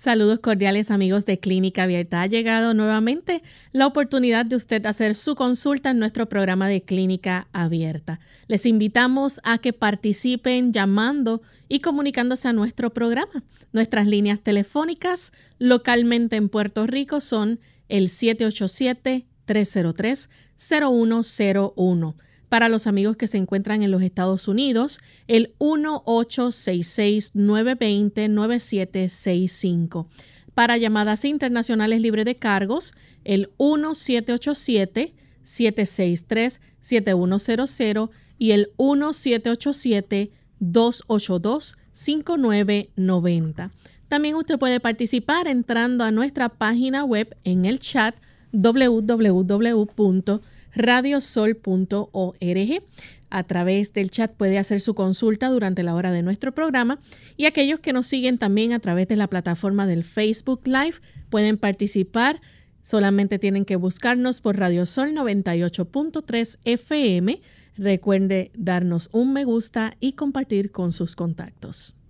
Saludos cordiales amigos de Clínica Abierta. Ha llegado nuevamente la oportunidad de usted hacer su consulta en nuestro programa de Clínica Abierta. Les invitamos a que participen llamando y comunicándose a nuestro programa. Nuestras líneas telefónicas localmente en Puerto Rico son el 787-303-0101 para los amigos que se encuentran en los Estados Unidos, el 1-866-920-9765. Para llamadas internacionales libre de cargos, el 1787-763-7100 y el 1787-282-5990. También usted puede participar entrando a nuestra página web en el chat www radiosol.org. A través del chat puede hacer su consulta durante la hora de nuestro programa y aquellos que nos siguen también a través de la plataforma del Facebook Live pueden participar. Solamente tienen que buscarnos por Radiosol 98.3 FM. Recuerde darnos un me gusta y compartir con sus contactos.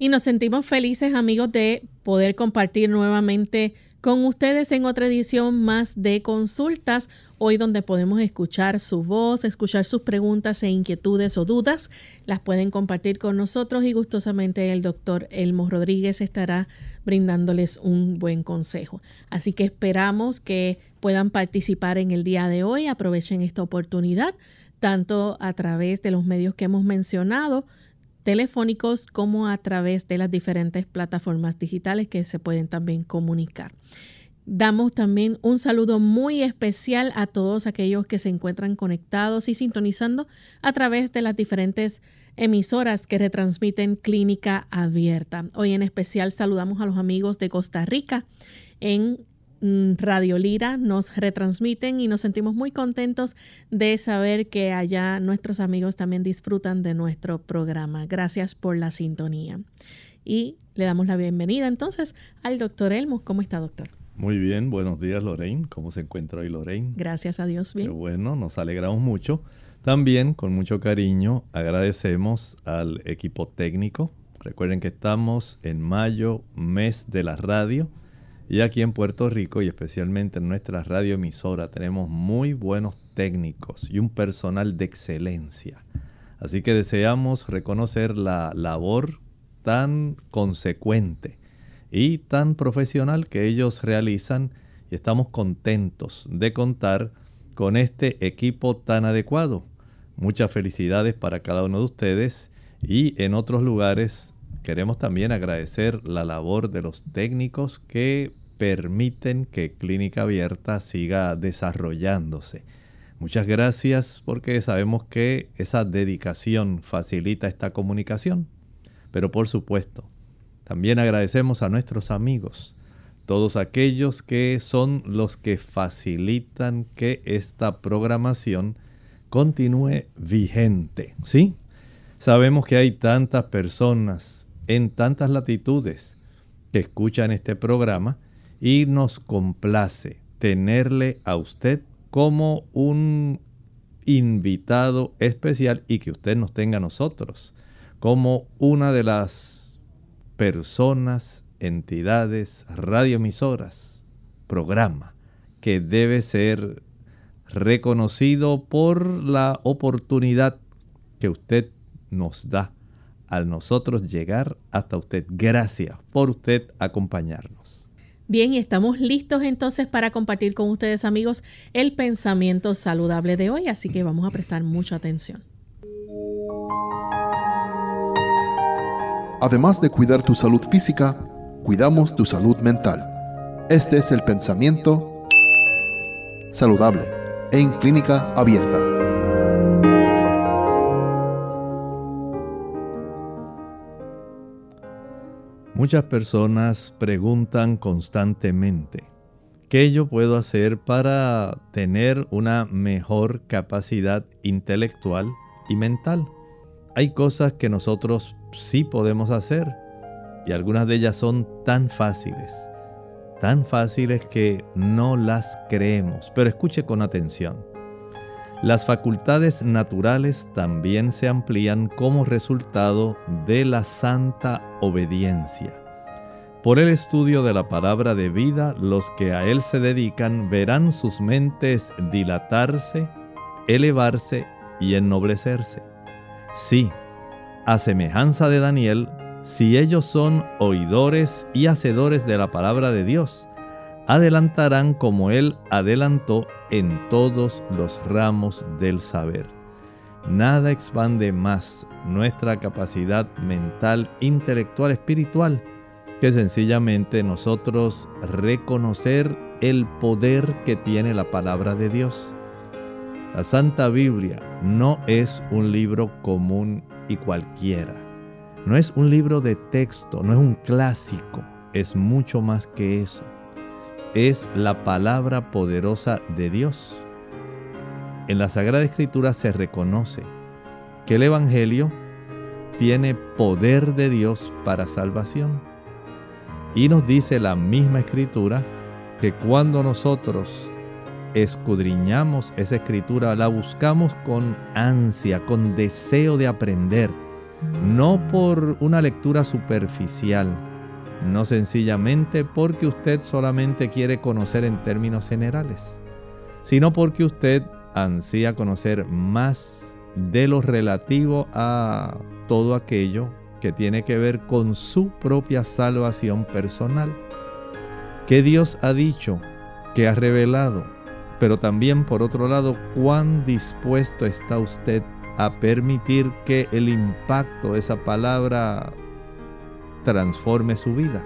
Y nos sentimos felices amigos de poder compartir nuevamente con ustedes en otra edición más de consultas, hoy donde podemos escuchar su voz, escuchar sus preguntas e inquietudes o dudas, las pueden compartir con nosotros y gustosamente el doctor Elmo Rodríguez estará brindándoles un buen consejo. Así que esperamos que puedan participar en el día de hoy, aprovechen esta oportunidad, tanto a través de los medios que hemos mencionado, telefónicos como a través de las diferentes plataformas digitales que se pueden también comunicar. Damos también un saludo muy especial a todos aquellos que se encuentran conectados y sintonizando a través de las diferentes emisoras que retransmiten Clínica Abierta. Hoy en especial saludamos a los amigos de Costa Rica en Radio Lira nos retransmiten y nos sentimos muy contentos de saber que allá nuestros amigos también disfrutan de nuestro programa. Gracias por la sintonía. Y le damos la bienvenida entonces al doctor Elmo. ¿Cómo está, doctor? Muy bien, buenos días, Lorraine. ¿Cómo se encuentra hoy, Lorraine? Gracias a Dios, bien. bueno, nos alegramos mucho. También, con mucho cariño, agradecemos al equipo técnico. Recuerden que estamos en mayo, mes de la radio y aquí en Puerto Rico y especialmente en nuestra radioemisora tenemos muy buenos técnicos y un personal de excelencia. Así que deseamos reconocer la labor tan consecuente y tan profesional que ellos realizan y estamos contentos de contar con este equipo tan adecuado. Muchas felicidades para cada uno de ustedes y en otros lugares queremos también agradecer la labor de los técnicos que permiten que Clínica Abierta siga desarrollándose. Muchas gracias porque sabemos que esa dedicación facilita esta comunicación. Pero por supuesto, también agradecemos a nuestros amigos, todos aquellos que son los que facilitan que esta programación continúe vigente. ¿Sí? Sabemos que hay tantas personas en tantas latitudes que escuchan este programa y nos complace tenerle a usted como un invitado especial y que usted nos tenga a nosotros como una de las personas, entidades, radioemisoras, programa que debe ser reconocido por la oportunidad que usted nos da al nosotros llegar hasta usted. Gracias por usted acompañarnos. Bien, y estamos listos entonces para compartir con ustedes amigos el pensamiento saludable de hoy, así que vamos a prestar mucha atención. Además de cuidar tu salud física, cuidamos tu salud mental. Este es el pensamiento saludable en clínica abierta. Muchas personas preguntan constantemente, ¿qué yo puedo hacer para tener una mejor capacidad intelectual y mental? Hay cosas que nosotros sí podemos hacer y algunas de ellas son tan fáciles, tan fáciles que no las creemos. Pero escuche con atención. Las facultades naturales también se amplían como resultado de la santa obediencia. Por el estudio de la palabra de vida, los que a él se dedican verán sus mentes dilatarse, elevarse y ennoblecerse. Sí, a semejanza de Daniel, si ellos son oidores y hacedores de la palabra de Dios, adelantarán como Él adelantó en todos los ramos del saber. Nada expande más nuestra capacidad mental, intelectual, espiritual, que sencillamente nosotros reconocer el poder que tiene la palabra de Dios. La Santa Biblia no es un libro común y cualquiera. No es un libro de texto, no es un clásico, es mucho más que eso es la palabra poderosa de Dios. En la Sagrada Escritura se reconoce que el Evangelio tiene poder de Dios para salvación. Y nos dice la misma Escritura que cuando nosotros escudriñamos esa Escritura, la buscamos con ansia, con deseo de aprender, no por una lectura superficial, no sencillamente porque usted solamente quiere conocer en términos generales, sino porque usted ansía conocer más de lo relativo a todo aquello que tiene que ver con su propia salvación personal. Que Dios ha dicho, que ha revelado, pero también por otro lado, cuán dispuesto está usted a permitir que el impacto de esa palabra transforme su vida.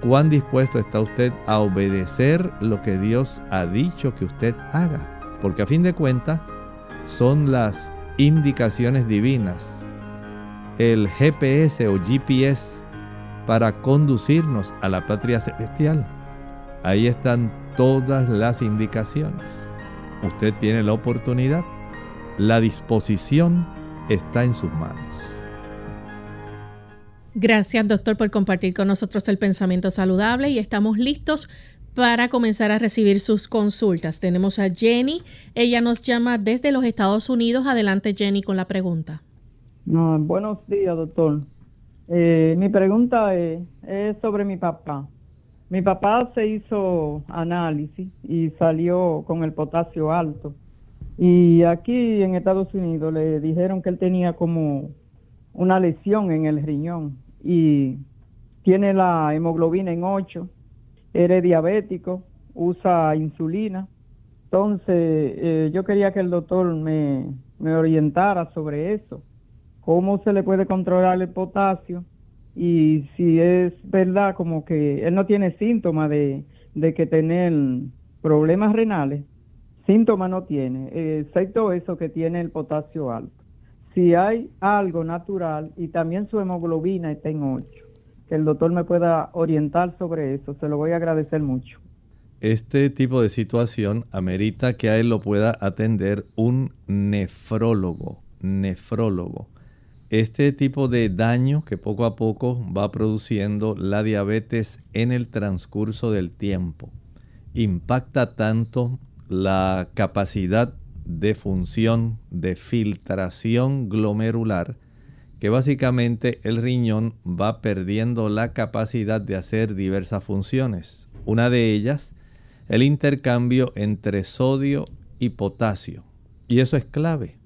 ¿Cuán dispuesto está usted a obedecer lo que Dios ha dicho que usted haga? Porque a fin de cuentas son las indicaciones divinas, el GPS o GPS para conducirnos a la patria celestial. Ahí están todas las indicaciones. Usted tiene la oportunidad. La disposición está en sus manos. Gracias, doctor, por compartir con nosotros el pensamiento saludable y estamos listos para comenzar a recibir sus consultas. Tenemos a Jenny. Ella nos llama desde los Estados Unidos. Adelante, Jenny, con la pregunta. buenos días, doctor. Eh, mi pregunta es sobre mi papá. Mi papá se hizo análisis y salió con el potasio alto. Y aquí en Estados Unidos le dijeron que él tenía como una lesión en el riñón y tiene la hemoglobina en 8, eres diabético, usa insulina. Entonces, eh, yo quería que el doctor me, me orientara sobre eso, cómo se le puede controlar el potasio y si es verdad como que él no tiene síntomas de, de que tener problemas renales, síntomas no tiene, excepto eso que tiene el potasio alto si hay algo natural y también su hemoglobina está en 8, que el doctor me pueda orientar sobre eso, se lo voy a agradecer mucho. Este tipo de situación amerita que a él lo pueda atender un nefrólogo, nefrólogo. Este tipo de daño que poco a poco va produciendo la diabetes en el transcurso del tiempo impacta tanto la capacidad de función de filtración glomerular, que básicamente el riñón va perdiendo la capacidad de hacer diversas funciones. Una de ellas, el intercambio entre sodio y potasio. Y eso es clave.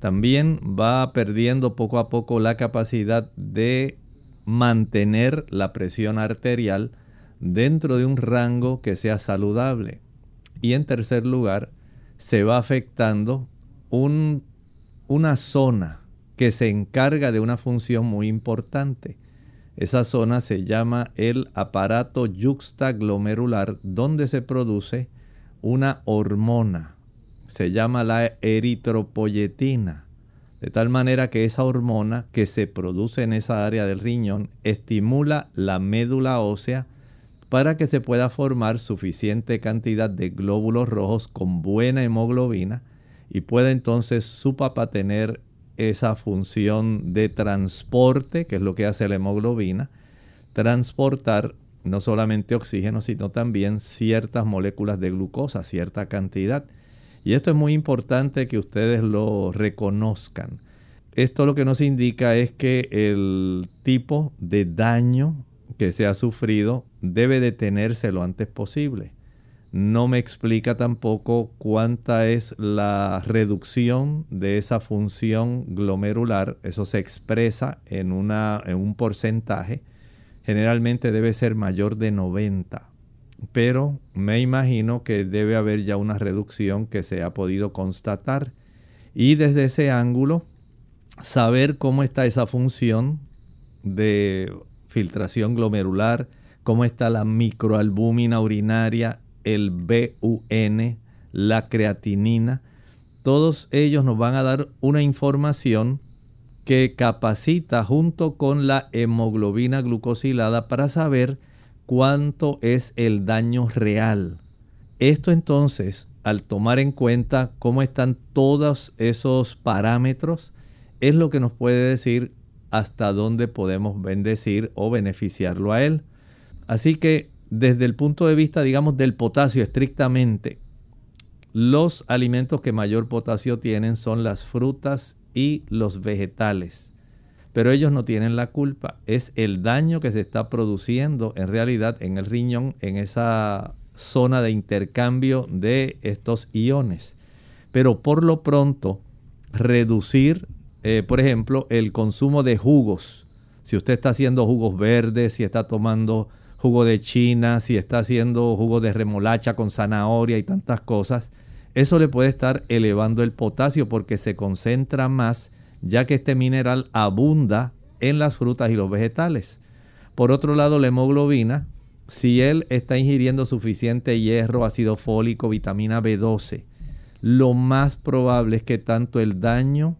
También va perdiendo poco a poco la capacidad de mantener la presión arterial dentro de un rango que sea saludable. Y en tercer lugar, se va afectando una zona que se encarga de una función muy importante. Esa zona se llama el aparato yuxtaglomerular donde se produce una hormona. Se llama la eritropoyetina. de tal manera que esa hormona que se produce en esa área del riñón estimula la médula ósea para que se pueda formar suficiente cantidad de glóbulos rojos con buena hemoglobina y pueda entonces su papá tener esa función de transporte, que es lo que hace la hemoglobina, transportar no solamente oxígeno, sino también ciertas moléculas de glucosa, cierta cantidad. Y esto es muy importante que ustedes lo reconozcan. Esto lo que nos indica es que el tipo de daño que se ha sufrido debe detenerse lo antes posible. No me explica tampoco cuánta es la reducción de esa función glomerular. Eso se expresa en, una, en un porcentaje. Generalmente debe ser mayor de 90. Pero me imagino que debe haber ya una reducción que se ha podido constatar. Y desde ese ángulo, saber cómo está esa función de filtración glomerular, cómo está la microalbúmina urinaria, el BUN, la creatinina. Todos ellos nos van a dar una información que capacita junto con la hemoglobina glucosilada para saber cuánto es el daño real. Esto entonces, al tomar en cuenta cómo están todos esos parámetros, es lo que nos puede decir hasta dónde podemos bendecir o beneficiarlo a él. Así que desde el punto de vista, digamos, del potasio estrictamente, los alimentos que mayor potasio tienen son las frutas y los vegetales. Pero ellos no tienen la culpa. Es el daño que se está produciendo en realidad en el riñón, en esa zona de intercambio de estos iones. Pero por lo pronto, reducir eh, por ejemplo, el consumo de jugos. Si usted está haciendo jugos verdes, si está tomando jugo de china, si está haciendo jugo de remolacha con zanahoria y tantas cosas, eso le puede estar elevando el potasio porque se concentra más ya que este mineral abunda en las frutas y los vegetales. Por otro lado, la hemoglobina, si él está ingiriendo suficiente hierro, ácido fólico, vitamina B12, lo más probable es que tanto el daño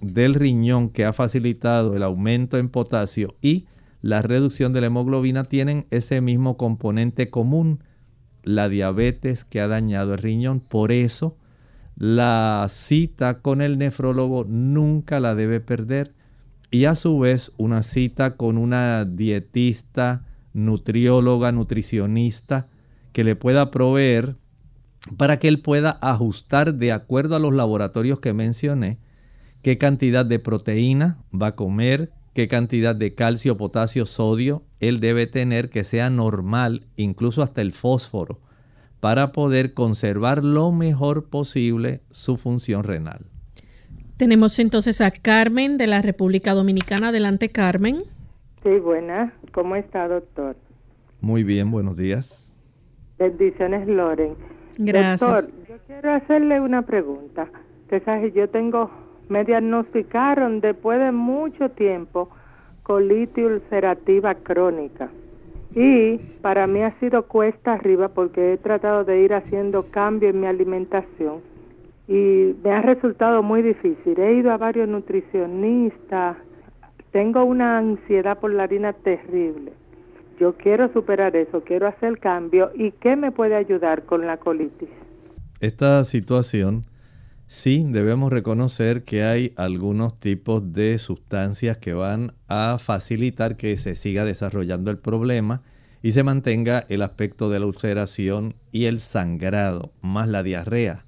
del riñón que ha facilitado el aumento en potasio y la reducción de la hemoglobina tienen ese mismo componente común, la diabetes que ha dañado el riñón. Por eso, la cita con el nefrólogo nunca la debe perder. Y a su vez, una cita con una dietista, nutrióloga, nutricionista, que le pueda proveer para que él pueda ajustar de acuerdo a los laboratorios que mencioné qué cantidad de proteína va a comer, qué cantidad de calcio, potasio, sodio él debe tener que sea normal, incluso hasta el fósforo, para poder conservar lo mejor posible su función renal. Tenemos entonces a Carmen de la República Dominicana. Adelante, Carmen. Sí, buena. ¿Cómo está, doctor? Muy bien, buenos días. Bendiciones, Loren. Gracias. Doctor, yo quiero hacerle una pregunta. Que sabes, yo tengo me diagnosticaron después de mucho tiempo colitis ulcerativa crónica. Y para mí ha sido cuesta arriba porque he tratado de ir haciendo cambio en mi alimentación y me ha resultado muy difícil. He ido a varios nutricionistas, tengo una ansiedad por la harina terrible. Yo quiero superar eso, quiero hacer cambio y ¿qué me puede ayudar con la colitis? Esta situación sí debemos reconocer que hay algunos tipos de sustancias que van a facilitar que se siga desarrollando el problema y se mantenga el aspecto de la ulceración y el sangrado, más la diarrea.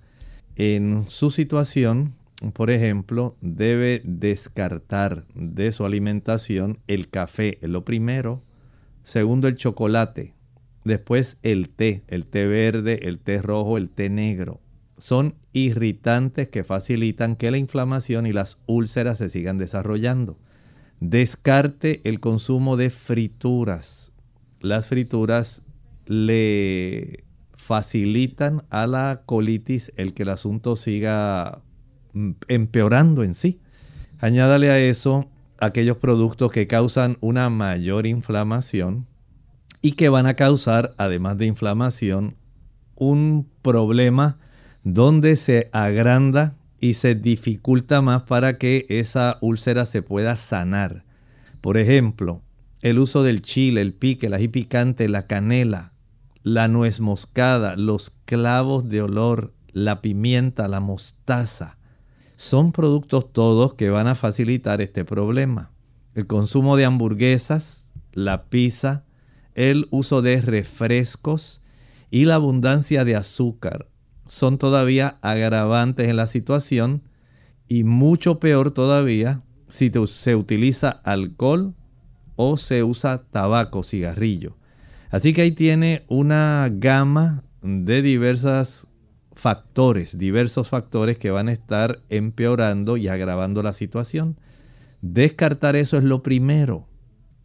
En su situación, por ejemplo, debe descartar de su alimentación el café, lo primero. Segundo, el chocolate. Después el té, el té verde, el té rojo, el té negro son irritantes que facilitan que la inflamación y las úlceras se sigan desarrollando. Descarte el consumo de frituras. Las frituras le facilitan a la colitis el que el asunto siga mm, empeorando en sí. Añádale a eso aquellos productos que causan una mayor inflamación y que van a causar, además de inflamación, un problema donde se agranda y se dificulta más para que esa úlcera se pueda sanar. Por ejemplo, el uso del chile, el pique, el ají picante, la canela, la nuez moscada, los clavos de olor, la pimienta, la mostaza. Son productos todos que van a facilitar este problema. El consumo de hamburguesas, la pizza, el uso de refrescos y la abundancia de azúcar son todavía agravantes en la situación y mucho peor todavía si se utiliza alcohol o se usa tabaco, cigarrillo. Así que ahí tiene una gama de diversos factores, diversos factores que van a estar empeorando y agravando la situación. Descartar eso es lo primero.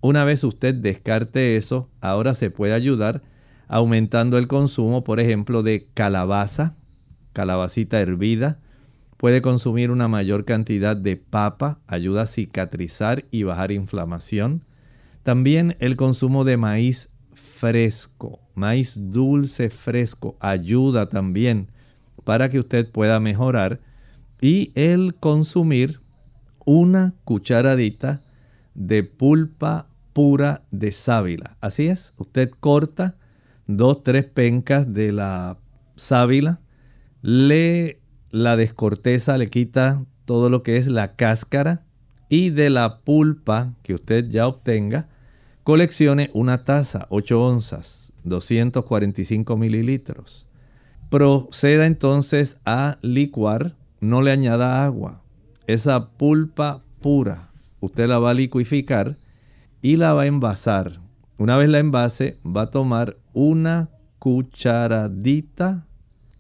Una vez usted descarte eso, ahora se puede ayudar aumentando el consumo, por ejemplo, de calabaza, calabacita hervida. Puede consumir una mayor cantidad de papa, ayuda a cicatrizar y bajar inflamación. También el consumo de maíz fresco, maíz dulce fresco, ayuda también para que usted pueda mejorar. Y el consumir una cucharadita de pulpa pura de sábila. Así es, usted corta dos, tres pencas de la sábila, le la descorteza, le quita todo lo que es la cáscara y de la pulpa que usted ya obtenga, coleccione una taza, 8 onzas, 245 mililitros. Proceda entonces a licuar, no le añada agua. Esa pulpa pura, usted la va a liquificar y la va a envasar. Una vez la envase, va a tomar una cucharadita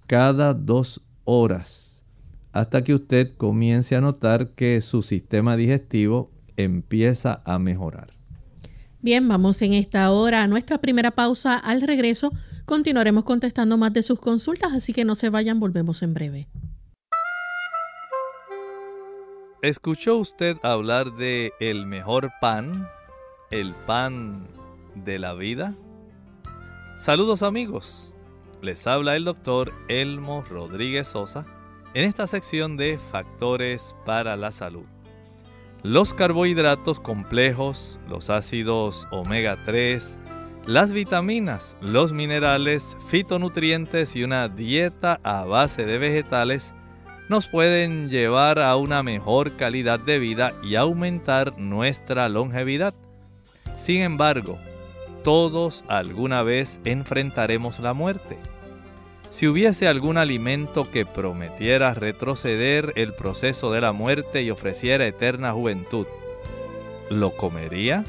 cada dos horas hasta que usted comience a notar que su sistema digestivo empieza a mejorar. Bien, vamos en esta hora a nuestra primera pausa. Al regreso continuaremos contestando más de sus consultas, así que no se vayan, volvemos en breve. ¿Escuchó usted hablar de el mejor pan el pan de la vida? Saludos amigos, les habla el doctor Elmo Rodríguez Sosa en esta sección de Factores para la Salud. Los carbohidratos complejos, los ácidos omega 3, las vitaminas, los minerales, fitonutrientes y una dieta a base de vegetales nos pueden llevar a una mejor calidad de vida y aumentar nuestra longevidad. Sin embargo, todos alguna vez enfrentaremos la muerte. Si hubiese algún alimento que prometiera retroceder el proceso de la muerte y ofreciera eterna juventud, ¿lo comería?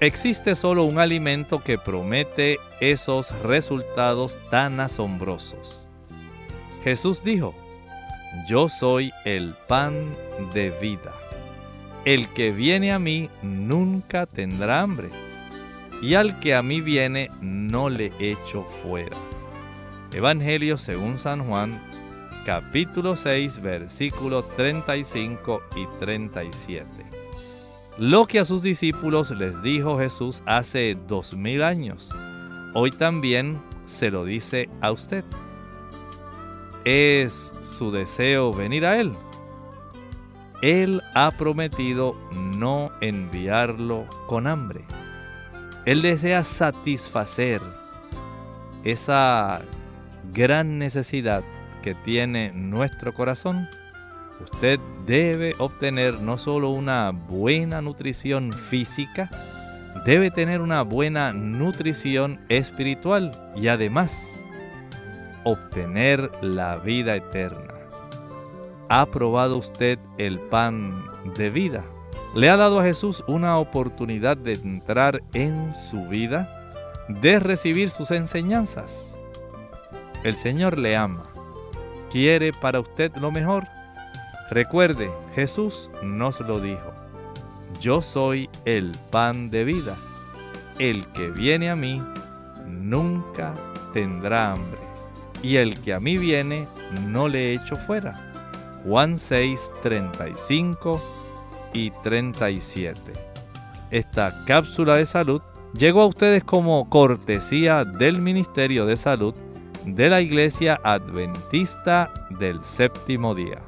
Existe solo un alimento que promete esos resultados tan asombrosos. Jesús dijo, yo soy el pan de vida. El que viene a mí nunca tendrá hambre, y al que a mí viene no le echo fuera. Evangelio según San Juan, capítulo 6, versículos 35 y 37. Lo que a sus discípulos les dijo Jesús hace dos mil años, hoy también se lo dice a usted. ¿Es su deseo venir a Él? Él ha prometido no enviarlo con hambre. Él desea satisfacer esa gran necesidad que tiene nuestro corazón. Usted debe obtener no solo una buena nutrición física, debe tener una buena nutrición espiritual y además obtener la vida eterna. ¿Ha probado usted el pan de vida? ¿Le ha dado a Jesús una oportunidad de entrar en su vida? ¿De recibir sus enseñanzas? El Señor le ama. ¿Quiere para usted lo mejor? Recuerde, Jesús nos lo dijo. Yo soy el pan de vida. El que viene a mí nunca tendrá hambre. Y el que a mí viene no le echo fuera. Juan 6, 35 y 37. Esta cápsula de salud llegó a ustedes como cortesía del Ministerio de Salud de la Iglesia Adventista del Séptimo Día.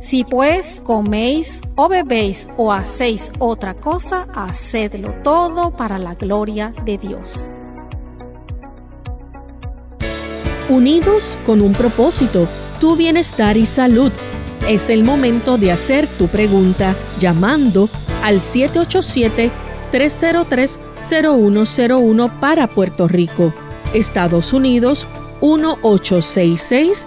Si pues coméis o bebéis o hacéis otra cosa, hacedlo todo para la gloria de Dios. Unidos con un propósito, tu bienestar y salud. Es el momento de hacer tu pregunta llamando al 787-303-0101 para Puerto Rico, Estados Unidos 1866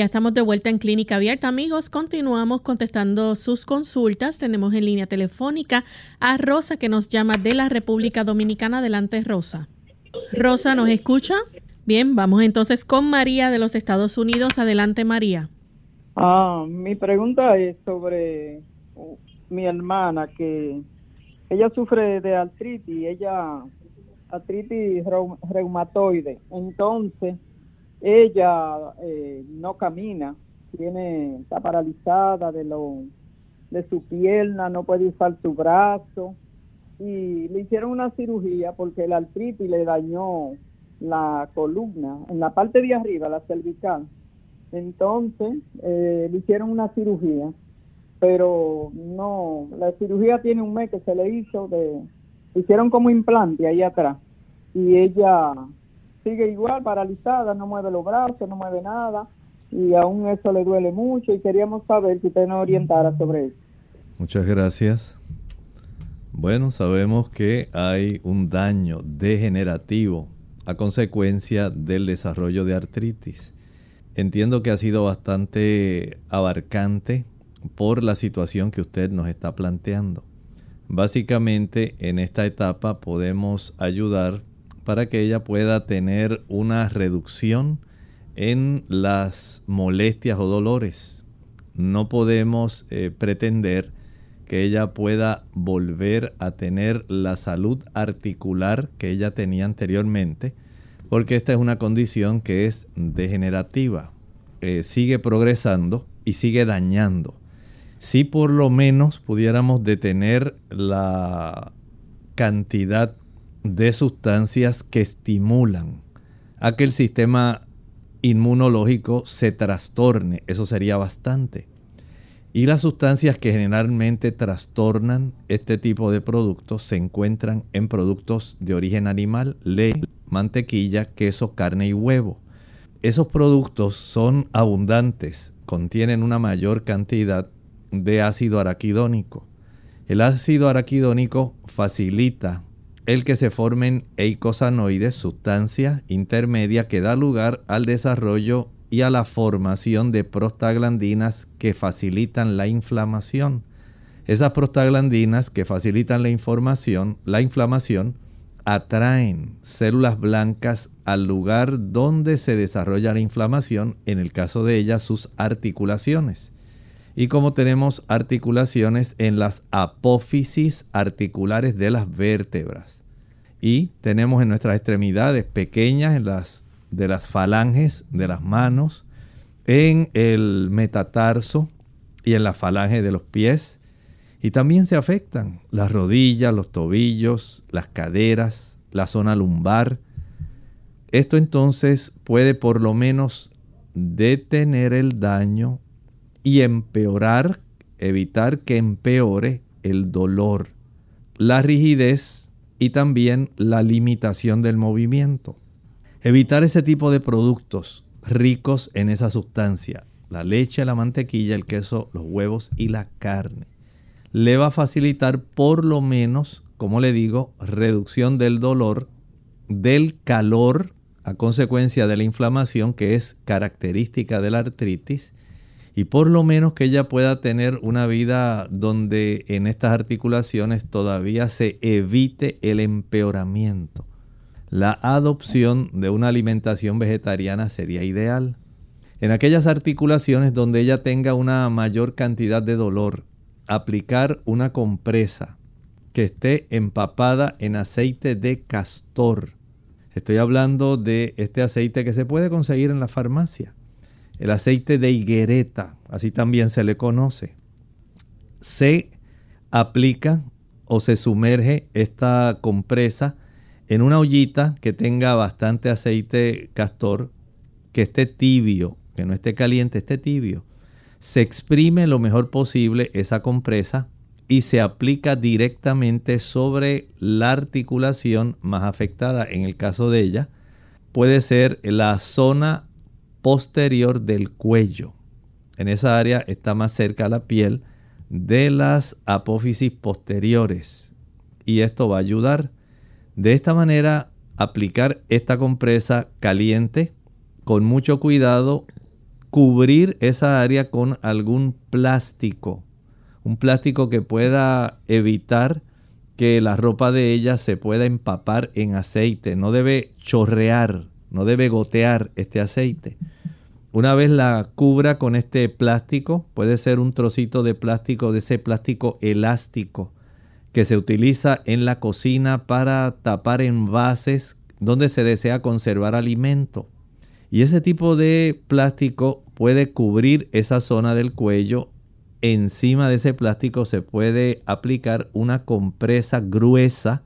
Ya estamos de vuelta en Clínica Abierta, amigos. Continuamos contestando sus consultas. Tenemos en línea telefónica a Rosa que nos llama de la República Dominicana. Adelante, Rosa. Rosa, ¿nos escucha? Bien, vamos entonces con María de los Estados Unidos. Adelante, María. Ah, mi pregunta es sobre uh, mi hermana que ella sufre de artritis, ella artritis reumatoide. Entonces, ella eh, no camina, tiene, está paralizada de, lo, de su pierna, no puede usar su brazo y le hicieron una cirugía porque el artritis le dañó la columna, en la parte de arriba, la cervical. Entonces eh, le hicieron una cirugía, pero no, la cirugía tiene un mes que se le hizo, de, hicieron como implante ahí atrás y ella sigue igual, paralizada, no mueve los brazos, no mueve nada y aún eso le duele mucho y queríamos saber si usted nos orientara sobre eso. Muchas gracias. Bueno, sabemos que hay un daño degenerativo a consecuencia del desarrollo de artritis. Entiendo que ha sido bastante abarcante por la situación que usted nos está planteando. Básicamente en esta etapa podemos ayudar para que ella pueda tener una reducción en las molestias o dolores. No podemos eh, pretender que ella pueda volver a tener la salud articular que ella tenía anteriormente, porque esta es una condición que es degenerativa, eh, sigue progresando y sigue dañando. Si por lo menos pudiéramos detener la cantidad de sustancias que estimulan a que el sistema inmunológico se trastorne. Eso sería bastante. Y las sustancias que generalmente trastornan este tipo de productos se encuentran en productos de origen animal, leche, mantequilla, queso, carne y huevo. Esos productos son abundantes, contienen una mayor cantidad de ácido araquidónico. El ácido araquidónico facilita el que se formen eicosanoides, sustancia intermedia que da lugar al desarrollo y a la formación de prostaglandinas que facilitan la inflamación. Esas prostaglandinas que facilitan la información, la inflamación, atraen células blancas al lugar donde se desarrolla la inflamación, en el caso de ellas sus articulaciones. Y como tenemos articulaciones en las apófisis articulares de las vértebras. Y tenemos en nuestras extremidades pequeñas, en las de las falanges de las manos, en el metatarso y en la falange de los pies, y también se afectan las rodillas, los tobillos, las caderas, la zona lumbar. Esto entonces puede por lo menos detener el daño y empeorar, evitar que empeore el dolor, la rigidez y también la limitación del movimiento. Evitar ese tipo de productos ricos en esa sustancia, la leche, la mantequilla, el queso, los huevos y la carne le va a facilitar por lo menos, como le digo, reducción del dolor, del calor a consecuencia de la inflamación que es característica de la artritis y por lo menos que ella pueda tener una vida donde en estas articulaciones todavía se evite el empeoramiento. La adopción de una alimentación vegetariana sería ideal. En aquellas articulaciones donde ella tenga una mayor cantidad de dolor, aplicar una compresa que esté empapada en aceite de castor. Estoy hablando de este aceite que se puede conseguir en la farmacia. El aceite de higuereta, así también se le conoce. Se aplica o se sumerge esta compresa en una ollita que tenga bastante aceite castor, que esté tibio, que no esté caliente, esté tibio se exprime lo mejor posible esa compresa y se aplica directamente sobre la articulación más afectada. En el caso de ella, puede ser la zona posterior del cuello. En esa área está más cerca la piel de las apófisis posteriores. Y esto va a ayudar. De esta manera, aplicar esta compresa caliente con mucho cuidado cubrir esa área con algún plástico, un plástico que pueda evitar que la ropa de ella se pueda empapar en aceite, no debe chorrear, no debe gotear este aceite. Una vez la cubra con este plástico, puede ser un trocito de plástico, de ese plástico elástico que se utiliza en la cocina para tapar envases donde se desea conservar alimento. Y ese tipo de plástico puede cubrir esa zona del cuello. Encima de ese plástico se puede aplicar una compresa gruesa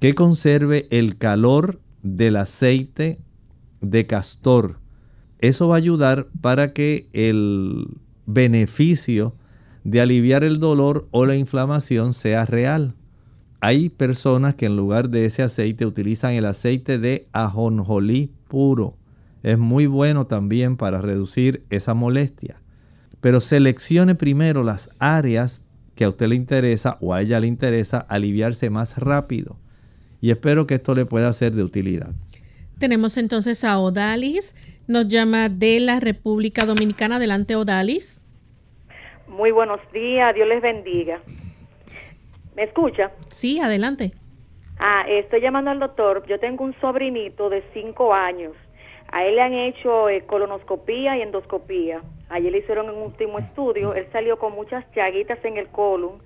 que conserve el calor del aceite de castor. Eso va a ayudar para que el beneficio de aliviar el dolor o la inflamación sea real. Hay personas que en lugar de ese aceite utilizan el aceite de ajonjolí puro es muy bueno también para reducir esa molestia. Pero seleccione primero las áreas que a usted le interesa o a ella le interesa aliviarse más rápido. Y espero que esto le pueda ser de utilidad. Tenemos entonces a Odalis, nos llama de la República Dominicana. Adelante, Odalis. Muy buenos días, Dios les bendiga. ¿Me escucha? Sí, adelante. Ah, estoy llamando al doctor. Yo tengo un sobrinito de cinco años a él le han hecho eh, colonoscopía y endoscopía. Ayer le hicieron un último estudio. Él salió con muchas llaguitas en el colon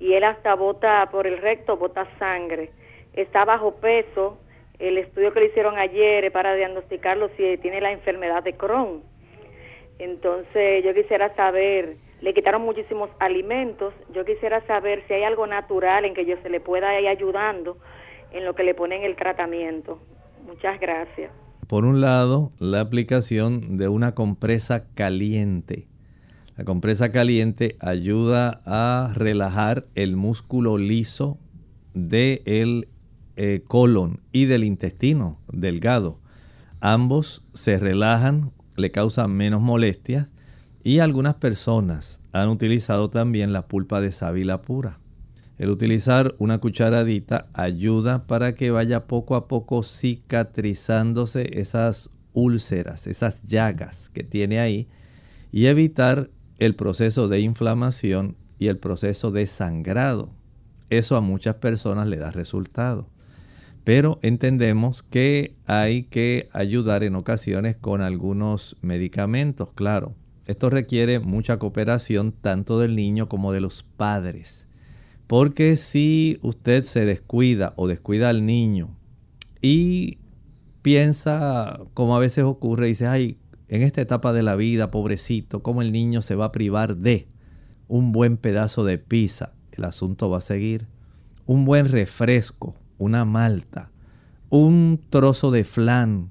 y él hasta bota por el recto, bota sangre. Está bajo peso. El estudio que le hicieron ayer para diagnosticarlo si tiene la enfermedad de Crohn. Entonces yo quisiera saber, le quitaron muchísimos alimentos. Yo quisiera saber si hay algo natural en que yo se le pueda ir ayudando en lo que le ponen el tratamiento. Muchas gracias. Por un lado, la aplicación de una compresa caliente. La compresa caliente ayuda a relajar el músculo liso del eh, colon y del intestino delgado. Ambos se relajan, le causan menos molestias y algunas personas han utilizado también la pulpa de sábila pura. El utilizar una cucharadita ayuda para que vaya poco a poco cicatrizándose esas úlceras, esas llagas que tiene ahí y evitar el proceso de inflamación y el proceso de sangrado. Eso a muchas personas le da resultado. Pero entendemos que hay que ayudar en ocasiones con algunos medicamentos, claro. Esto requiere mucha cooperación tanto del niño como de los padres. Porque si usted se descuida o descuida al niño y piensa, como a veces ocurre, dice, ay, en esta etapa de la vida, pobrecito, cómo el niño se va a privar de un buen pedazo de pizza. El asunto va a seguir. Un buen refresco, una malta, un trozo de flan,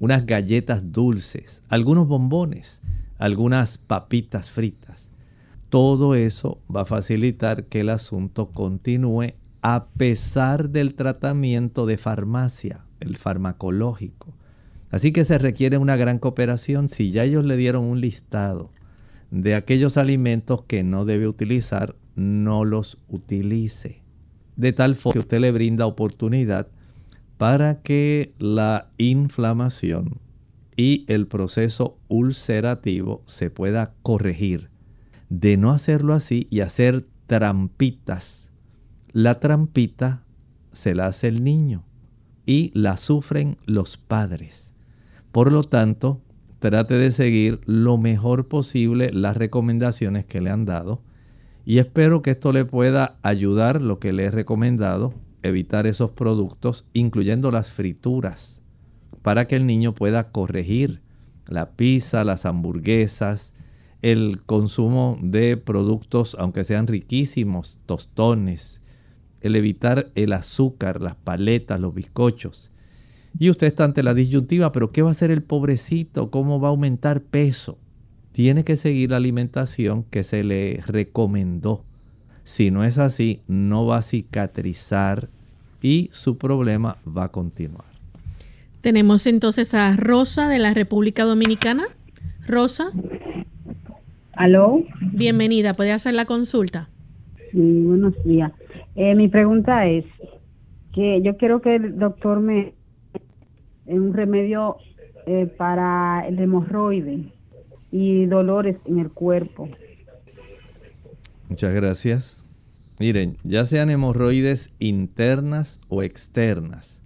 unas galletas dulces, algunos bombones, algunas papitas fritas. Todo eso va a facilitar que el asunto continúe a pesar del tratamiento de farmacia, el farmacológico. Así que se requiere una gran cooperación. Si ya ellos le dieron un listado de aquellos alimentos que no debe utilizar, no los utilice. De tal forma que usted le brinda oportunidad para que la inflamación y el proceso ulcerativo se pueda corregir. De no hacerlo así y hacer trampitas. La trampita se la hace el niño y la sufren los padres. Por lo tanto, trate de seguir lo mejor posible las recomendaciones que le han dado y espero que esto le pueda ayudar lo que le he recomendado, evitar esos productos, incluyendo las frituras, para que el niño pueda corregir la pizza, las hamburguesas, el consumo de productos, aunque sean riquísimos, tostones, el evitar el azúcar, las paletas, los bizcochos y usted está ante la disyuntiva, pero ¿qué va a hacer el pobrecito? ¿Cómo va a aumentar peso? Tiene que seguir la alimentación que se le recomendó. Si no es así, no va a cicatrizar y su problema va a continuar. Tenemos entonces a Rosa de la República Dominicana. Rosa. Aló. Bienvenida, puede hacer la consulta. Sí, buenos días. Eh, mi pregunta es que yo quiero que el doctor me un remedio eh, para el hemorroide y dolores en el cuerpo. Muchas gracias. Miren, ya sean hemorroides internas o externas,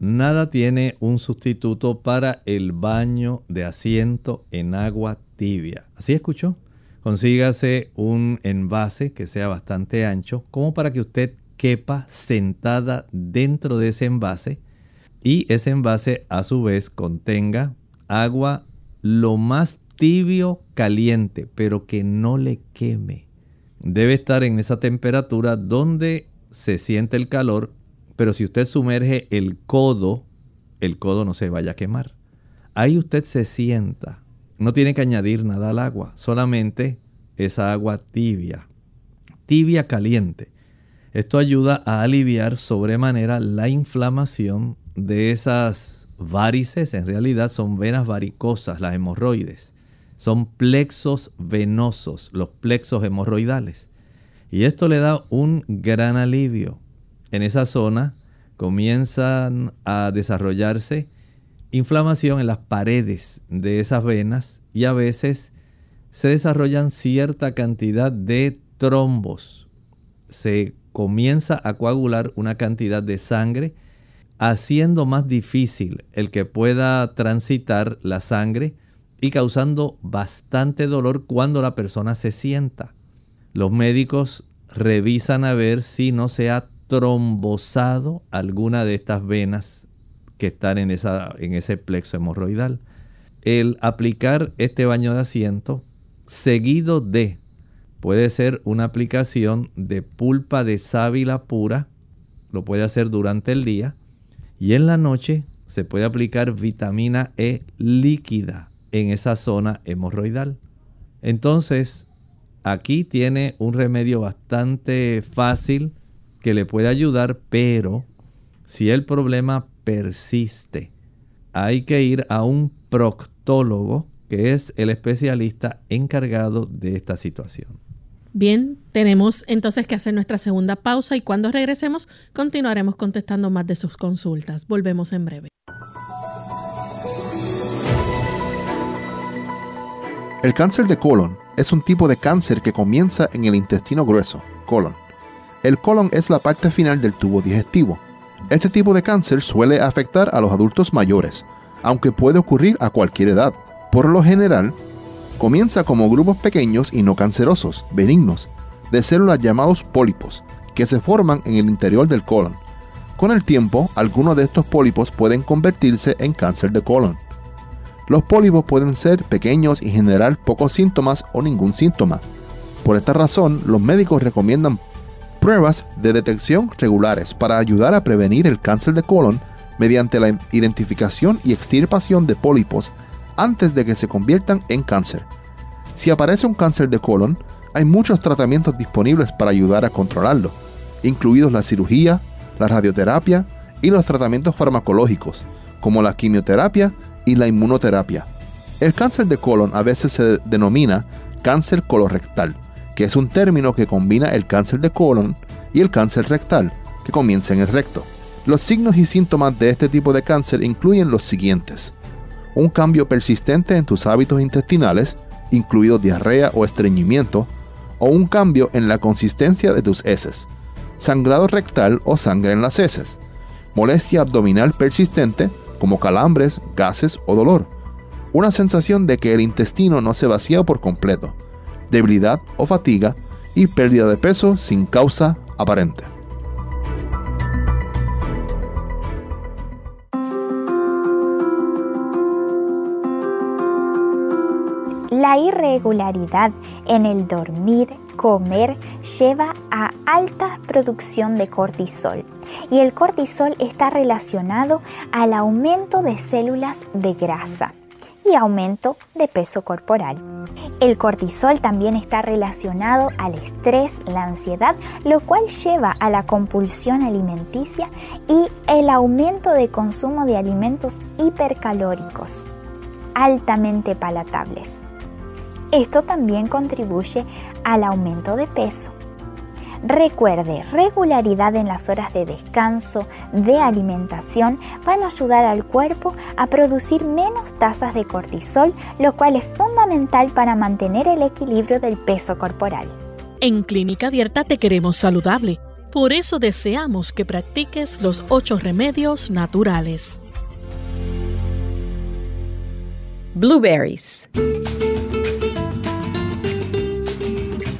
nada tiene un sustituto para el baño de asiento en agua tibia. ¿Así escuchó? Consígase un envase que sea bastante ancho, como para que usted quepa sentada dentro de ese envase y ese envase a su vez contenga agua lo más tibio caliente, pero que no le queme. Debe estar en esa temperatura donde se siente el calor, pero si usted sumerge el codo, el codo no se vaya a quemar. Ahí usted se sienta. No tiene que añadir nada al agua, solamente esa agua tibia, tibia caliente. Esto ayuda a aliviar sobremanera la inflamación de esas varices en realidad son venas varicosas, las hemorroides. Son plexos venosos, los plexos hemorroidales. Y esto le da un gran alivio. En esa zona comienzan a desarrollarse inflamación en las paredes de esas venas y a veces se desarrollan cierta cantidad de trombos. Se comienza a coagular una cantidad de sangre haciendo más difícil el que pueda transitar la sangre y causando bastante dolor cuando la persona se sienta. Los médicos revisan a ver si no se ha trombosado alguna de estas venas que están en, esa, en ese plexo hemorroidal. El aplicar este baño de asiento seguido de, puede ser una aplicación de pulpa de sábila pura, lo puede hacer durante el día, y en la noche se puede aplicar vitamina E líquida en esa zona hemorroidal. Entonces, aquí tiene un remedio bastante fácil que le puede ayudar, pero si el problema persiste, hay que ir a un proctólogo, que es el especialista encargado de esta situación. Bien, tenemos entonces que hacer nuestra segunda pausa y cuando regresemos continuaremos contestando más de sus consultas. Volvemos en breve. El cáncer de colon es un tipo de cáncer que comienza en el intestino grueso, colon. El colon es la parte final del tubo digestivo. Este tipo de cáncer suele afectar a los adultos mayores, aunque puede ocurrir a cualquier edad. Por lo general, comienza como grupos pequeños y no cancerosos, benignos, de células llamados pólipos, que se forman en el interior del colon. Con el tiempo, algunos de estos pólipos pueden convertirse en cáncer de colon. Los pólipos pueden ser pequeños y generar pocos síntomas o ningún síntoma. Por esta razón, los médicos recomiendan pruebas de detección regulares para ayudar a prevenir el cáncer de colon mediante la identificación y extirpación de pólipos antes de que se conviertan en cáncer. Si aparece un cáncer de colon, hay muchos tratamientos disponibles para ayudar a controlarlo, incluidos la cirugía, la radioterapia y los tratamientos farmacológicos, como la quimioterapia y la inmunoterapia. El cáncer de colon a veces se denomina cáncer colorectal, que es un término que combina el cáncer de colon y el cáncer rectal, que comienza en el recto. Los signos y síntomas de este tipo de cáncer incluyen los siguientes un cambio persistente en tus hábitos intestinales, incluido diarrea o estreñimiento, o un cambio en la consistencia de tus heces, sangrado rectal o sangre en las heces, molestia abdominal persistente como calambres, gases o dolor, una sensación de que el intestino no se vacía por completo, debilidad o fatiga y pérdida de peso sin causa aparente. La irregularidad en el dormir, comer, lleva a alta producción de cortisol y el cortisol está relacionado al aumento de células de grasa y aumento de peso corporal. El cortisol también está relacionado al estrés, la ansiedad, lo cual lleva a la compulsión alimenticia y el aumento de consumo de alimentos hipercalóricos altamente palatables. Esto también contribuye al aumento de peso. Recuerde, regularidad en las horas de descanso, de alimentación, van a ayudar al cuerpo a producir menos tasas de cortisol, lo cual es fundamental para mantener el equilibrio del peso corporal. En Clínica Abierta te queremos saludable. Por eso deseamos que practiques los ocho remedios naturales. Blueberries.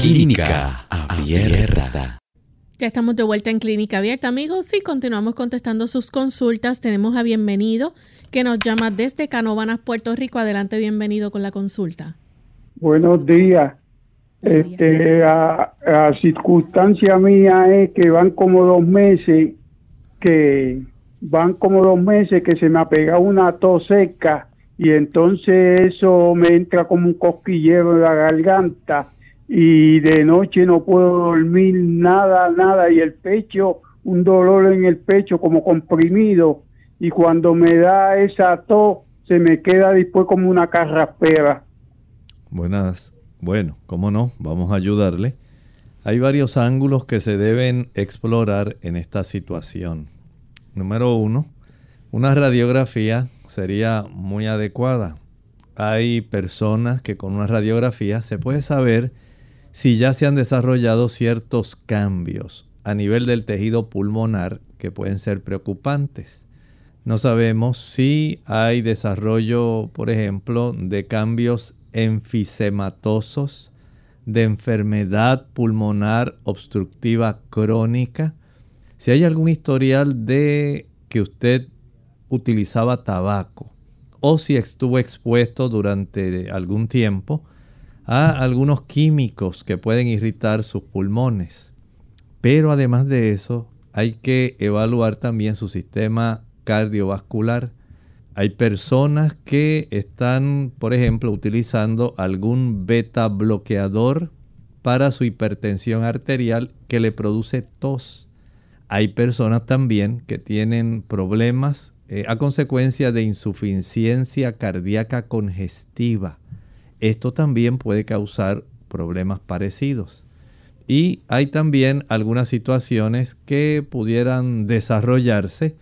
Clínica Abierta. Ya estamos de vuelta en Clínica Abierta, amigos, y continuamos contestando sus consultas. Tenemos a Bienvenido, que nos llama desde Canovanas, Puerto Rico. Adelante, bienvenido con la consulta. Buenos días. Este, a, a circunstancia mía es que van como dos meses, que van como dos meses que se me ha pegado una tos seca y entonces eso me entra como un cosquillero en la garganta y de noche no puedo dormir nada, nada y el pecho, un dolor en el pecho como comprimido y cuando me da esa tos se me queda después como una carraspera. Buenas, bueno, cómo no, vamos a ayudarle. Hay varios ángulos que se deben explorar en esta situación. Número uno, una radiografía sería muy adecuada. Hay personas que con una radiografía se puede saber si ya se han desarrollado ciertos cambios a nivel del tejido pulmonar que pueden ser preocupantes. No sabemos si hay desarrollo, por ejemplo, de cambios enfisematosos, de enfermedad pulmonar obstructiva crónica, si hay algún historial de que usted utilizaba tabaco o si estuvo expuesto durante algún tiempo a algunos químicos que pueden irritar sus pulmones. Pero además de eso, hay que evaluar también su sistema cardiovascular. Hay personas que están, por ejemplo, utilizando algún beta bloqueador para su hipertensión arterial que le produce tos. Hay personas también que tienen problemas eh, a consecuencia de insuficiencia cardíaca congestiva esto también puede causar problemas parecidos. Y hay también algunas situaciones que pudieran desarrollarse,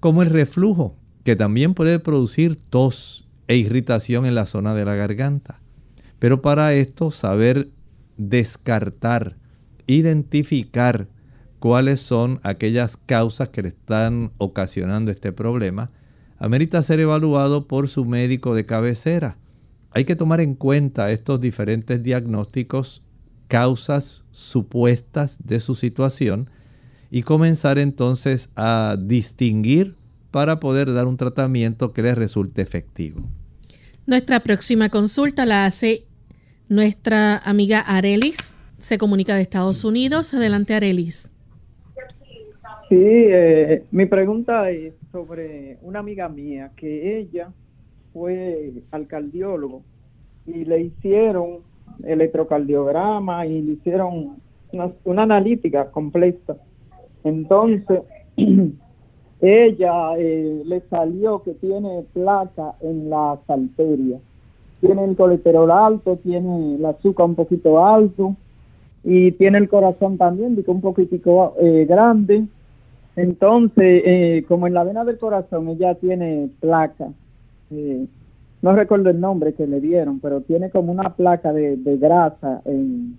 como el reflujo, que también puede producir tos e irritación en la zona de la garganta. Pero para esto, saber descartar, identificar cuáles son aquellas causas que le están ocasionando este problema, amerita ser evaluado por su médico de cabecera hay que tomar en cuenta estos diferentes diagnósticos, causas supuestas de su situación y comenzar entonces a distinguir para poder dar un tratamiento que les resulte efectivo. Nuestra próxima consulta la hace nuestra amiga Arelis. Se comunica de Estados Unidos. Adelante, Arelis. Sí, eh, mi pregunta es sobre una amiga mía que ella fue al cardiólogo y le hicieron electrocardiograma y le hicieron una, analítica completa. Entonces, ella eh, le salió que tiene placa en las arterias. Tiene el colesterol alto, tiene el azúcar un poquito alto y tiene el corazón también, un poquitico eh, grande. Entonces, eh, como en la vena del corazón ella tiene placa, no recuerdo el nombre que le dieron, pero tiene como una placa de, grasa en,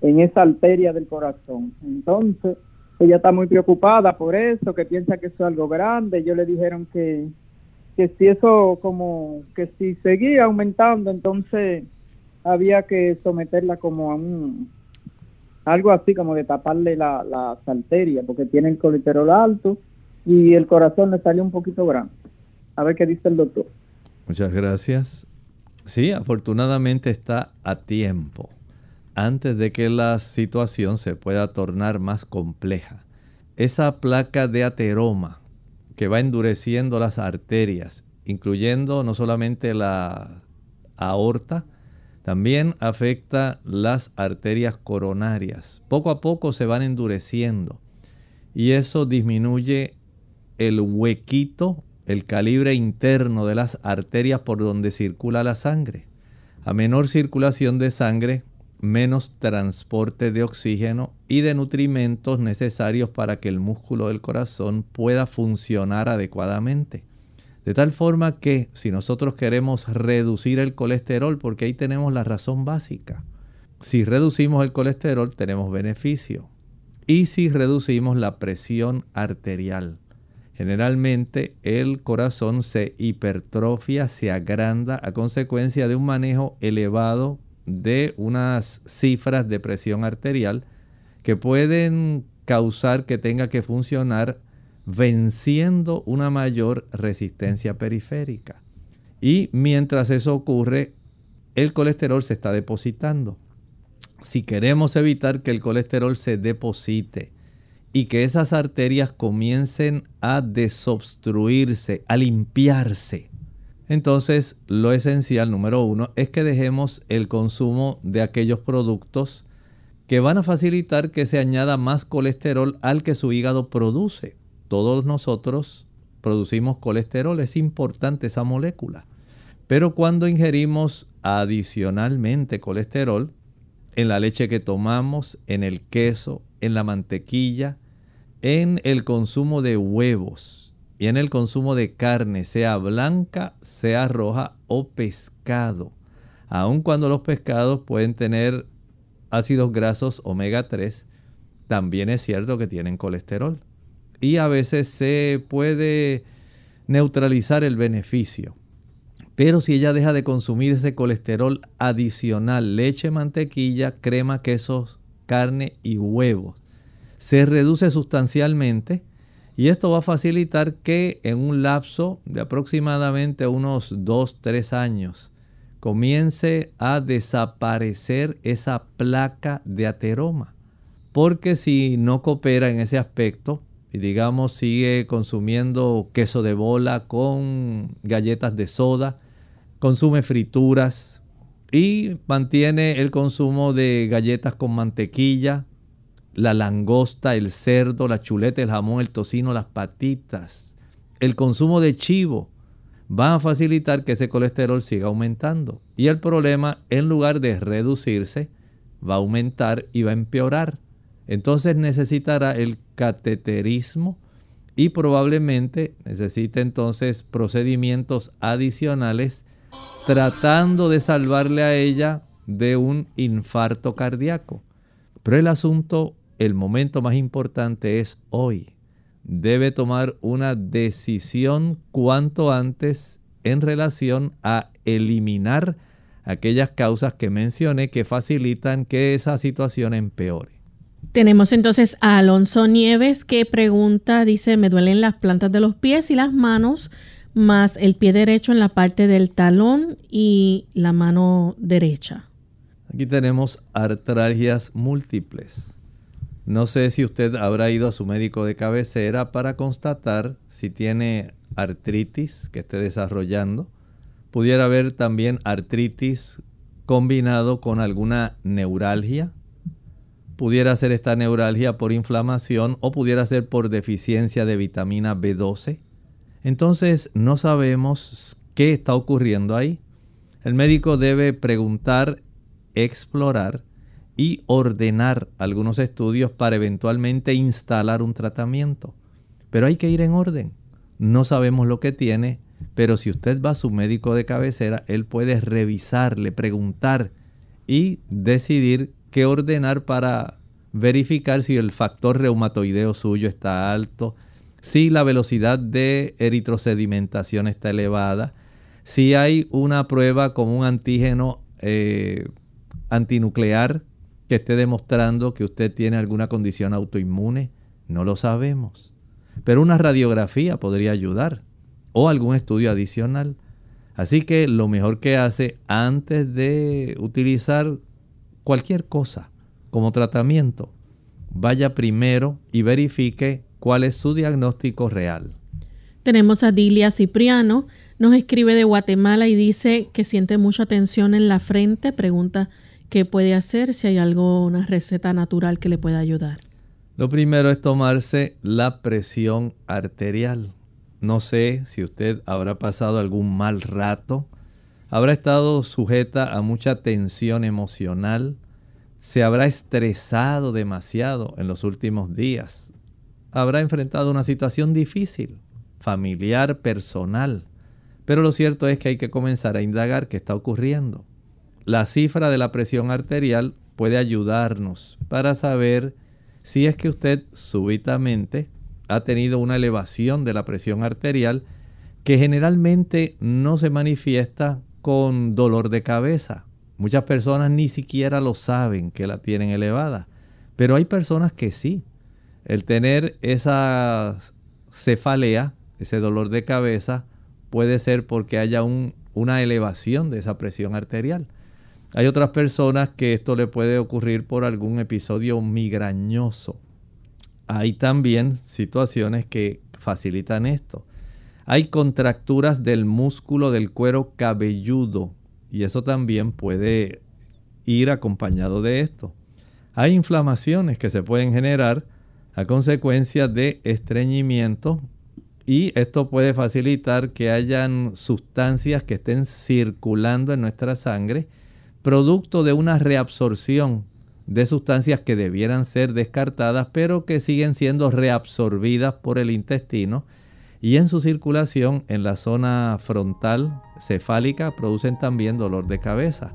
esa arteria del corazón. Entonces, ella está muy preocupada por eso, que piensa que eso es algo grande. Yo le dijeron que, que si eso como, que si seguía aumentando, entonces había que someterla como a un, algo así como de taparle la, la arterias, porque tiene el colesterol alto y el corazón le salió un poquito grande. A ver qué dice el doctor. Muchas gracias. Sí, afortunadamente está a tiempo, antes de que la situación se pueda tornar más compleja. Esa placa de ateroma que va endureciendo las arterias, incluyendo no solamente la aorta, también afecta las arterias coronarias. Poco a poco se van endureciendo y eso disminuye el huequito el calibre interno de las arterias por donde circula la sangre. A menor circulación de sangre, menos transporte de oxígeno y de nutrimentos necesarios para que el músculo del corazón pueda funcionar adecuadamente. De tal forma que si nosotros queremos reducir el colesterol, porque ahí tenemos la razón básica, si reducimos el colesterol tenemos beneficio. y si reducimos la presión arterial. Generalmente el corazón se hipertrofia, se agranda a consecuencia de un manejo elevado de unas cifras de presión arterial que pueden causar que tenga que funcionar venciendo una mayor resistencia periférica. Y mientras eso ocurre, el colesterol se está depositando. Si queremos evitar que el colesterol se deposite, y que esas arterias comiencen a desobstruirse, a limpiarse. Entonces, lo esencial número uno es que dejemos el consumo de aquellos productos que van a facilitar que se añada más colesterol al que su hígado produce. Todos nosotros producimos colesterol, es importante esa molécula. Pero cuando ingerimos adicionalmente colesterol, en la leche que tomamos, en el queso, en la mantequilla, en el consumo de huevos y en el consumo de carne, sea blanca, sea roja o pescado. Aun cuando los pescados pueden tener ácidos grasos omega 3, también es cierto que tienen colesterol. Y a veces se puede neutralizar el beneficio. Pero si ella deja de consumir ese colesterol adicional, leche, mantequilla, crema, quesos, carne y huevos, se reduce sustancialmente y esto va a facilitar que en un lapso de aproximadamente unos 2-3 años comience a desaparecer esa placa de ateroma. Porque si no coopera en ese aspecto y digamos sigue consumiendo queso de bola con galletas de soda, consume frituras y mantiene el consumo de galletas con mantequilla, la langosta, el cerdo, la chuleta, el jamón, el tocino, las patitas, el consumo de chivo, van a facilitar que ese colesterol siga aumentando. Y el problema, en lugar de reducirse, va a aumentar y va a empeorar. Entonces necesitará el cateterismo y probablemente necesite entonces procedimientos adicionales tratando de salvarle a ella de un infarto cardíaco. Pero el asunto el momento más importante es hoy. Debe tomar una decisión cuanto antes en relación a eliminar aquellas causas que mencioné que facilitan que esa situación empeore. Tenemos entonces a Alonso Nieves que pregunta, dice, me duelen las plantas de los pies y las manos, más el pie derecho en la parte del talón y la mano derecha. Aquí tenemos artralgias múltiples. No sé si usted habrá ido a su médico de cabecera para constatar si tiene artritis que esté desarrollando. Pudiera haber también artritis combinado con alguna neuralgia. Pudiera ser esta neuralgia por inflamación o pudiera ser por deficiencia de vitamina B12. Entonces no sabemos qué está ocurriendo ahí. El médico debe preguntar, explorar y ordenar algunos estudios para eventualmente instalar un tratamiento. Pero hay que ir en orden. No sabemos lo que tiene, pero si usted va a su médico de cabecera, él puede revisarle, preguntar y decidir qué ordenar para verificar si el factor reumatoideo suyo está alto, si la velocidad de eritrosedimentación está elevada, si hay una prueba como un antígeno eh, antinuclear que esté demostrando que usted tiene alguna condición autoinmune. No lo sabemos. Pero una radiografía podría ayudar o algún estudio adicional. Así que lo mejor que hace antes de utilizar cualquier cosa como tratamiento, vaya primero y verifique cuál es su diagnóstico real. Tenemos a Dilia Cipriano, nos escribe de Guatemala y dice que siente mucha tensión en la frente, pregunta ¿Qué puede hacer si hay alguna receta natural que le pueda ayudar? Lo primero es tomarse la presión arterial. No sé si usted habrá pasado algún mal rato, habrá estado sujeta a mucha tensión emocional, se habrá estresado demasiado en los últimos días, habrá enfrentado una situación difícil, familiar, personal. Pero lo cierto es que hay que comenzar a indagar qué está ocurriendo la cifra de la presión arterial puede ayudarnos para saber si es que usted súbitamente ha tenido una elevación de la presión arterial que generalmente no se manifiesta con dolor de cabeza. Muchas personas ni siquiera lo saben que la tienen elevada, pero hay personas que sí. El tener esa cefalea, ese dolor de cabeza, puede ser porque haya una elevación de esa presión arterial. Hay otras personas que esto le puede ocurrir por algún episodio migrañoso. Hay también situaciones que facilitan esto. Hay contracturas del músculo del cuero cabelludo y eso también puede ir acompañado de esto. Hay inflamaciones que se pueden generar a consecuencia de estreñimiento y esto puede facilitar que hayan sustancias que estén circulando en nuestra sangre producto de una reabsorción de sustancias que debieran ser descartadas pero que siguen siendo reabsorbidas por el intestino y en su circulación en la zona frontal cefálica producen también dolor de cabeza.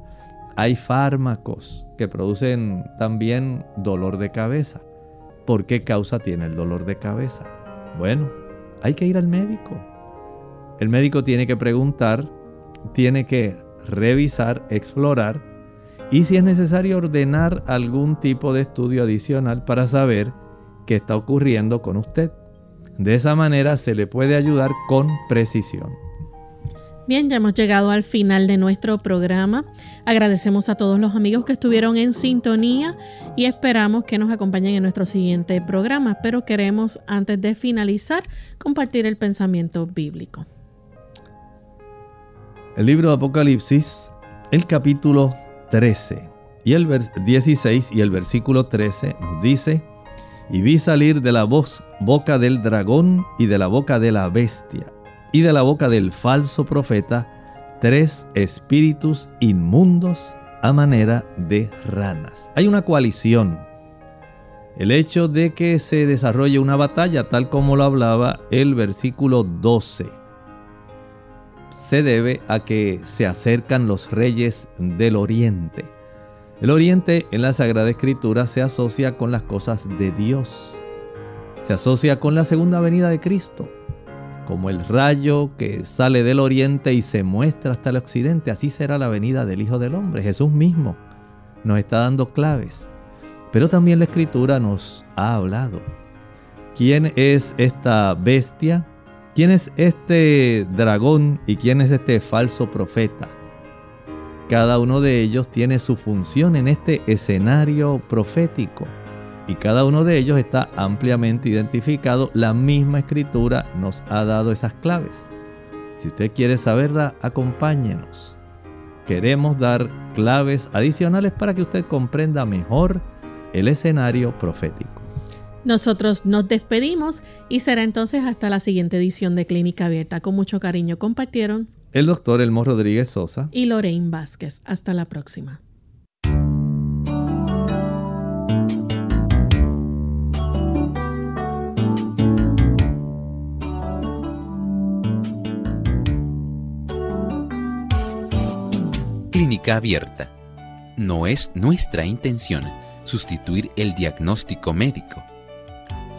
Hay fármacos que producen también dolor de cabeza. ¿Por qué causa tiene el dolor de cabeza? Bueno, hay que ir al médico. El médico tiene que preguntar, tiene que revisar, explorar y si es necesario ordenar algún tipo de estudio adicional para saber qué está ocurriendo con usted. De esa manera se le puede ayudar con precisión. Bien, ya hemos llegado al final de nuestro programa. Agradecemos a todos los amigos que estuvieron en sintonía y esperamos que nos acompañen en nuestro siguiente programa. Pero queremos, antes de finalizar, compartir el pensamiento bíblico. El libro de Apocalipsis, el capítulo 13 y el 16 y el versículo 13 nos dice, y vi salir de la voz, boca del dragón y de la boca de la bestia y de la boca del falso profeta tres espíritus inmundos a manera de ranas. Hay una coalición. El hecho de que se desarrolle una batalla tal como lo hablaba el versículo 12 se debe a que se acercan los reyes del oriente. El oriente en la Sagrada Escritura se asocia con las cosas de Dios. Se asocia con la segunda venida de Cristo. Como el rayo que sale del oriente y se muestra hasta el occidente, así será la venida del Hijo del Hombre. Jesús mismo nos está dando claves. Pero también la Escritura nos ha hablado. ¿Quién es esta bestia? ¿Quién es este dragón y quién es este falso profeta? Cada uno de ellos tiene su función en este escenario profético y cada uno de ellos está ampliamente identificado. La misma escritura nos ha dado esas claves. Si usted quiere saberla, acompáñenos. Queremos dar claves adicionales para que usted comprenda mejor el escenario profético. Nosotros nos despedimos y será entonces hasta la siguiente edición de Clínica Abierta. Con mucho cariño compartieron el doctor Elmo Rodríguez Sosa y Lorraine Vázquez. Hasta la próxima. Clínica Abierta. No es nuestra intención sustituir el diagnóstico médico.